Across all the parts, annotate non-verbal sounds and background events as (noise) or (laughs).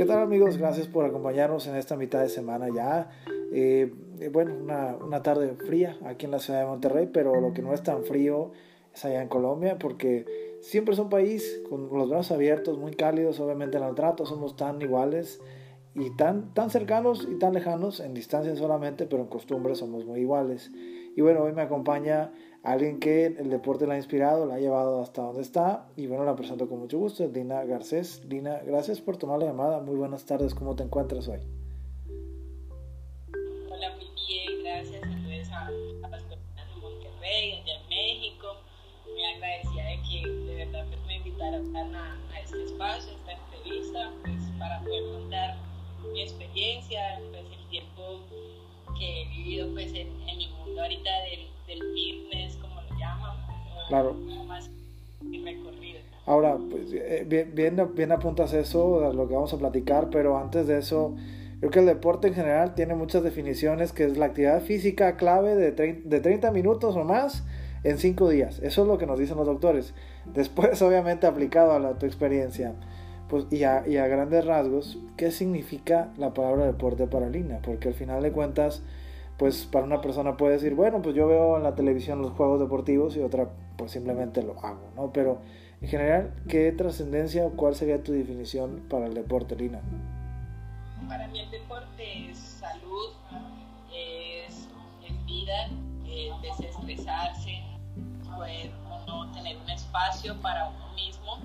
¿Qué tal amigos? Gracias por acompañarnos en esta mitad de semana ya. Eh, bueno, una, una, tarde fría aquí en la ciudad de Monterrey, pero lo que no es tan frío es allá en Colombia, porque siempre es un país con los brazos abiertos, muy cálidos, obviamente en el trato somos tan iguales y tan, tan cercanos y tan lejanos, en distancia solamente, pero en costumbres somos muy iguales. Y bueno, hoy me acompaña alguien que el deporte la ha inspirado, la ha llevado hasta donde está. Y bueno, la presento con mucho gusto, Dina Garcés. Dina, gracias por tomar la llamada. Muy buenas tardes, ¿cómo te encuentras hoy? Hola, muy bien, gracias. Saludos a, a las personas de Monterrey, en México. Muy agradecida de que de verdad pues, me invitaron a, a este espacio, a esta entrevista, pues para poder contar mi experiencia, pues el tiempo que he vivido pues en, en mi mundo ahorita del, del, fitness, como lo llaman. Claro. Más mi recorrido. Ahora, pues eh, bien, bien, bien apuntas eso, a lo que vamos a platicar, pero antes de eso, creo que el deporte en general tiene muchas definiciones, que es la actividad física clave de, de 30 minutos o más en 5 días. Eso es lo que nos dicen los doctores. Después, (laughs) obviamente, aplicado a la, tu experiencia. Pues, y, a, grandes rasgos, ¿qué significa la palabra deporte para Lina? Porque al final de cuentas, pues para una persona puede decir, bueno, pues yo veo en la televisión los juegos deportivos y otra, pues simplemente lo hago, ¿no? Pero en general, ¿qué trascendencia o cuál sería tu definición para el deporte, Lina? Para mí el deporte es salud, es, es vida, es desestresarse, poder uno tener un espacio para uno mismo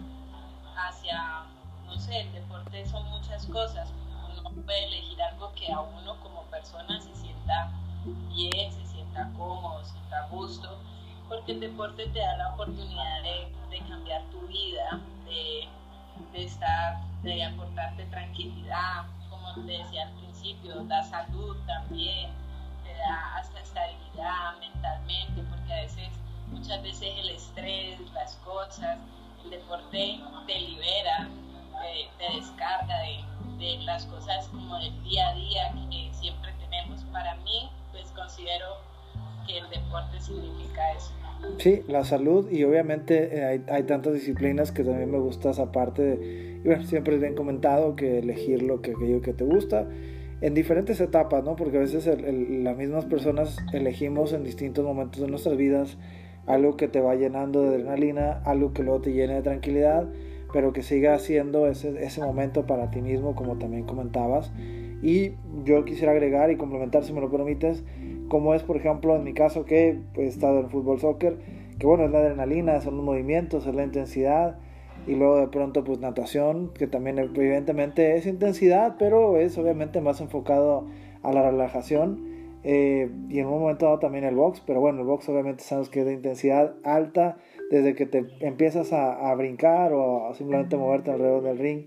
hacia no sé, el deporte son muchas cosas. Uno puede elegir algo que a uno como persona se sienta bien, se sienta cómodo, se sienta a gusto, porque el deporte te da la oportunidad de, cambiar tu vida, de, de, estar, de aportarte tranquilidad, como te decía al principio, da salud también, te da hasta estabilidad mentalmente, porque a veces, muchas veces el estrés, las cosas, el deporte te libera, de, descarga de, de, las cosas como del día a día que siempre tenemos. Para mí, pues considero que el deporte significa eso. Sí, la salud y obviamente eh, hay, hay, tantas disciplinas que también me gusta esa parte de, y bueno, siempre es bien comentado que elegir lo que aquello que te gusta en diferentes etapas, ¿no? Porque a veces el, el, las mismas personas elegimos en distintos momentos de nuestras vidas algo que te va llenando de adrenalina, algo que luego te llene de tranquilidad pero que siga siendo ese, ese momento para ti mismo, como también comentabas. Y yo quisiera agregar y complementar, si me lo permites, como es, por ejemplo, en mi caso que he estado en fútbol soccer, que bueno, es la adrenalina, son los movimientos, es la intensidad, y luego de pronto pues natación, que también evidentemente es intensidad, pero es obviamente más enfocado a la relajación, eh, y en un momento dado también el box, pero bueno, el box obviamente sabemos que es de intensidad alta, desde que te empiezas a, a brincar o a simplemente moverte alrededor del ring.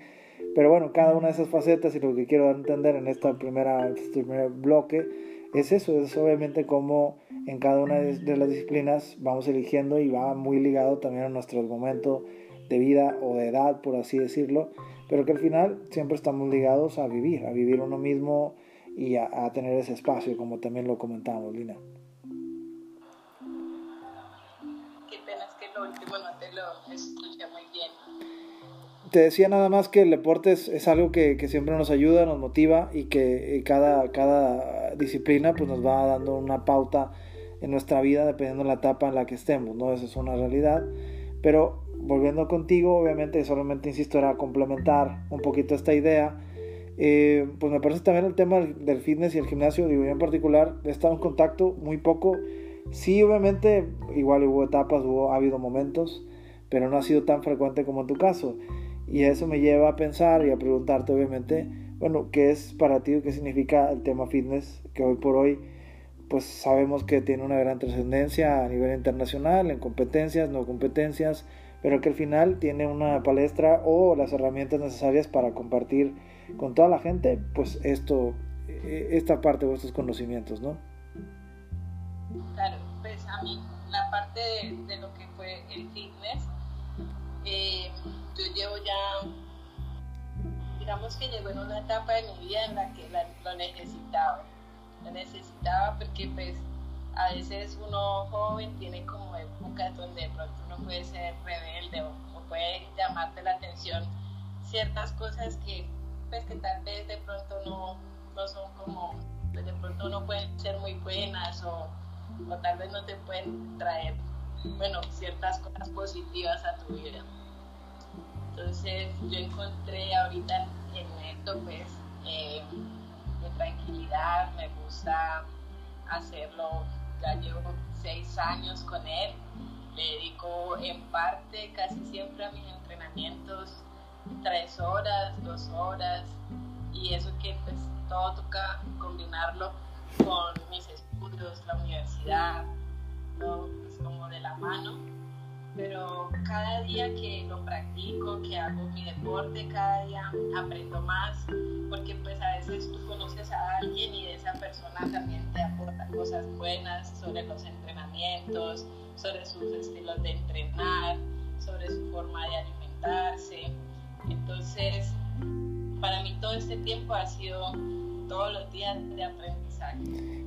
Pero bueno, cada una de esas facetas y lo que quiero dar a entender en esta primera, este primer bloque es eso, es obviamente cómo en cada una de, las disciplinas vamos eligiendo y va muy ligado también a nuestro momento de vida o de edad, por así decirlo, pero que al final siempre estamos ligados a vivir, a vivir uno mismo y a, a tener ese espacio, como también lo comentamos, Lina. último no te lo escuché muy bien. Te decía nada más que el deporte es, es algo que, que, siempre nos ayuda, nos motiva y que cada, cada disciplina pues nos va dando una pauta en nuestra vida dependiendo de la etapa en la que estemos, ¿no? Esa es una realidad. Pero volviendo contigo, obviamente solamente insisto era complementar un poquito esta idea. Eh, pues me parece también el tema del fitness y el gimnasio, digo yo en particular, he estado en contacto muy poco Sí, obviamente, igual hubo etapas, hubo, ha habido momentos, pero no ha sido tan frecuente como en tu caso. Y eso me lleva a pensar y a preguntarte, obviamente, bueno, ¿qué es para ti, qué significa el tema fitness? Que hoy por hoy, pues sabemos que tiene una gran trascendencia a nivel internacional, en competencias, no competencias, pero que al final tiene una palestra o las herramientas necesarias para compartir con toda la gente, pues esto, e, esta parte de vuestros conocimientos, ¿no? Claro, pues a mí la parte de, lo que fue el fitness, eh, yo llevo ya, digamos que llegó en una etapa de mi vida en la que lo necesitaba. Lo necesitaba porque pues a veces uno joven tiene como épocas donde de pronto uno puede ser rebelde o, o puede llamarte la atención ciertas cosas que pues que tal vez de pronto no, no son como, pues de pronto no pueden ser muy buenas o, o tal vez no te pueden traer, bueno, ciertas cosas positivas a tu vida. Entonces yo encontré ahorita en esto pues eh, tranquilidad, me gusta hacerlo, ya llevo seis años con él, le dedico en parte casi siempre a mis entrenamientos tres horas, dos horas, y eso que pues todo toca combinarlo con mis estudios, la universidad, todo es pues, como de la mano, pero cada día que lo practico, que hago mi deporte, cada día aprendo más, porque pues a veces tú conoces a alguien y esa persona también te aporta cosas buenas sobre los entrenamientos, sobre sus estilos de entrenar, sobre su forma de alimentarse. Entonces, para mí todo este tiempo ha sido todos los días de aprendizaje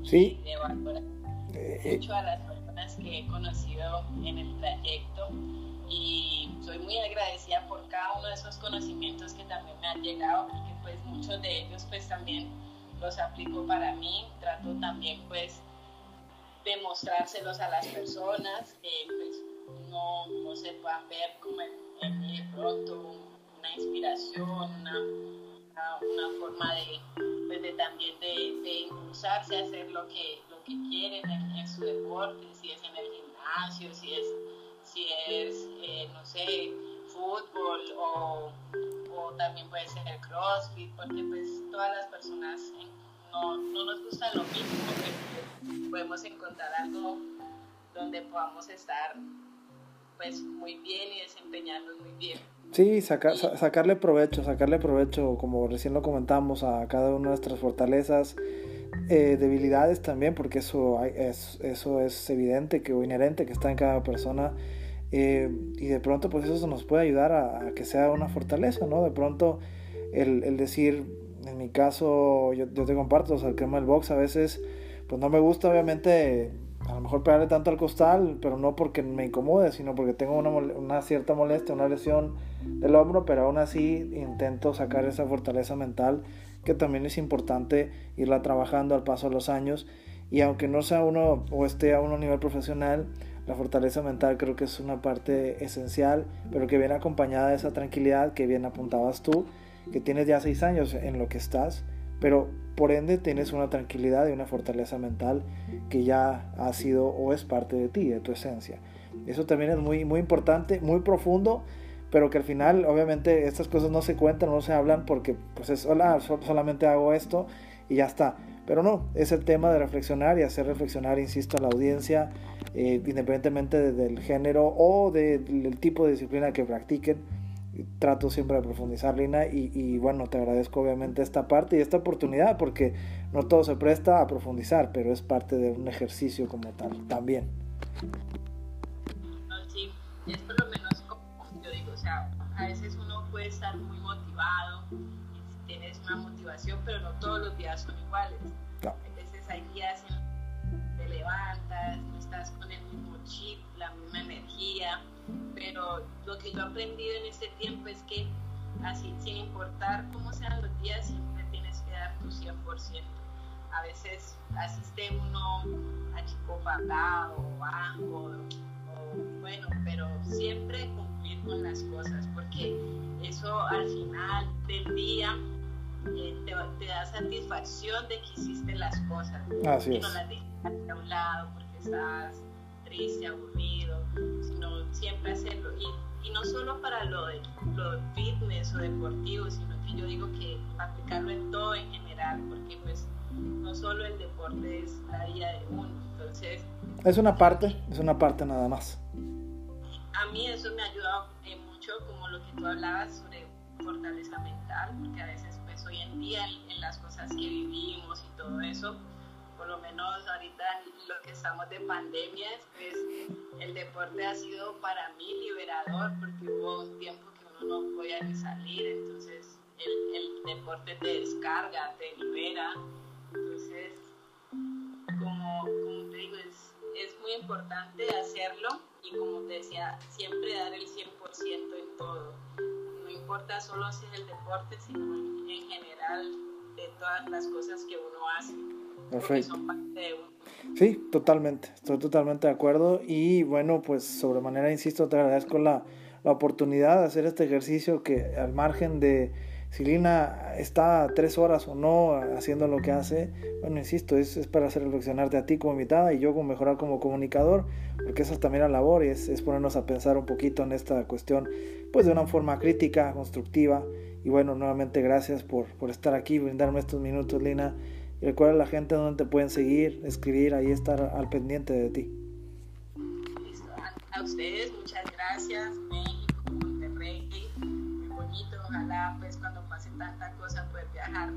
sí. y de valorar eh, mucho a las personas que he conocido en el trayecto y soy muy agradecida por cada uno de esos conocimientos que también me han llegado porque pues muchos de ellos pues también los aplico para mí, trato también pues de mostrárselos a las personas que pues no, no se puedan ver como en, mí de pronto una inspiración, una, una, forma de, pues de también de, de, impulsarse a hacer lo que, lo que quieren en, su deporte, si es en el gimnasio, si es, si es eh, no sé, fútbol o, o, también puede ser el crossfit, porque pues todas las personas no, no nos gusta lo mismo, pero podemos encontrar algo donde podamos estar pues muy bien y desempeñarnos muy bien. Sí, sacarle provecho, sacarle provecho, como recién lo comentamos, a cada una de nuestras fortalezas, eh, debilidades también, porque eso, es, eso es evidente que, o inherente que está en cada persona. Eh, y de pronto, pues eso nos puede ayudar a, que sea una fortaleza, ¿no? De pronto, el, el decir, en mi caso, yo, yo te comparto, o sea, el tema del box a veces, pues no me gusta, obviamente a lo mejor pegarle tanto al costal, pero no porque me incomode, sino porque tengo una, cierta molestia, una lesión del hombro, pero aún así intento sacar esa fortaleza mental que también es importante irla trabajando al paso de los años. Y aunque no sea uno o esté a un nivel profesional, la fortaleza mental creo que es una parte esencial, pero que viene acompañada de esa tranquilidad que bien apuntabas tú, que tienes ya seis años en lo que estás, pero por ende tienes una tranquilidad y una fortaleza mental que ya ha sido o es parte de ti, de tu esencia. Eso también es muy, muy importante, muy profundo, pero que al final obviamente estas cosas no se cuentan, no se hablan porque pues es, hola, solamente hago esto y ya está. Pero no, es el tema de reflexionar y hacer reflexionar, insisto, a la audiencia, eh, independientemente del género o del tipo de disciplina que practiquen trato siempre de profundizar, Lina, y, bueno, te agradezco obviamente esta parte y esta oportunidad porque no todo se presta a profundizar, pero es parte de un ejercicio como tal también. sí, es por lo menos como yo digo, o sea, a veces uno puede estar muy motivado, tienes una motivación, pero no todos los días son iguales. A veces hay días en levantas, no estás con el mismo chip, la misma energía pero lo que yo he aprendido en este tiempo es que así, sin importar cómo sean los días, siempre tienes que dar tu 100%. A veces asiste uno a chico o bajo, o, bueno, pero siempre cumplir con las cosas, porque eso al final del día eh, te, da satisfacción de que hiciste las cosas. Así no las a un lado porque estás triste, aburrido, sino siempre hacerlo. Y, y no solo para lo de, lo fitness o deportivo, sino que yo digo que aplicarlo en todo en general, porque pues no solo el deporte es la vida de uno. Entonces... Es una parte, es una parte nada más. A mí eso me ha ayudado eh, mucho, como lo que tú hablabas sobre fortaleza mental, porque a veces pues hoy en día en las cosas que vivimos y todo eso, lo menos ahorita lo que estamos de pandemia, pues el deporte ha sido para mí liberador porque hubo un tiempo que uno no podía ni salir, entonces el, deporte te descarga, te libera, entonces como, como te digo, es, es muy importante hacerlo y como te decía, siempre dar el 100% en todo. Importa solo si es el deporte, sino en general de todas las cosas que uno hace. Perfecto. Son parte de uno. Sí, totalmente, estoy totalmente de acuerdo y bueno, pues sobremanera, insisto, te agradezco la, la oportunidad de hacer este ejercicio que al margen de si Lina está tres horas o no haciendo lo que hace, bueno, insisto, es, es para hacer reflexionarte a ti como invitada y yo como mejorar como comunicador, porque esa es también la labor y es, es, ponernos a pensar un poquito en esta cuestión, pues de una forma crítica, constructiva. Y bueno, nuevamente gracias por, por estar aquí, brindarme estos minutos, Lina. Y recuerda a la gente donde te pueden seguir, escribir, ahí estar al pendiente de ti. A ustedes, muchas gracias. México, Monterrey, muy bonito. Ojalá pues cuando pase tanta cosa poder viajar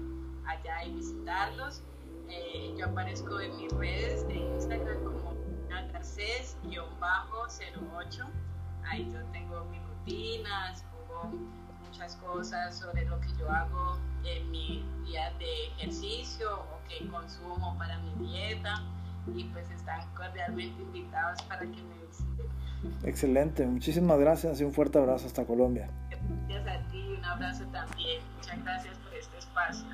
allá y visitarlos. Eh, yo aparezco en mis redes de Instagram como Garcés-08. Ahí yo tengo mis rutinas, pongo muchas cosas sobre lo que yo hago en mi día de ejercicio o que consumo para mi dieta y pues están cordialmente invitados para que me visiten. Excelente, muchísimas gracias y un fuerte abrazo hasta Colombia. Gracias a ti, un abrazo también. Muchas gracias por este espacio.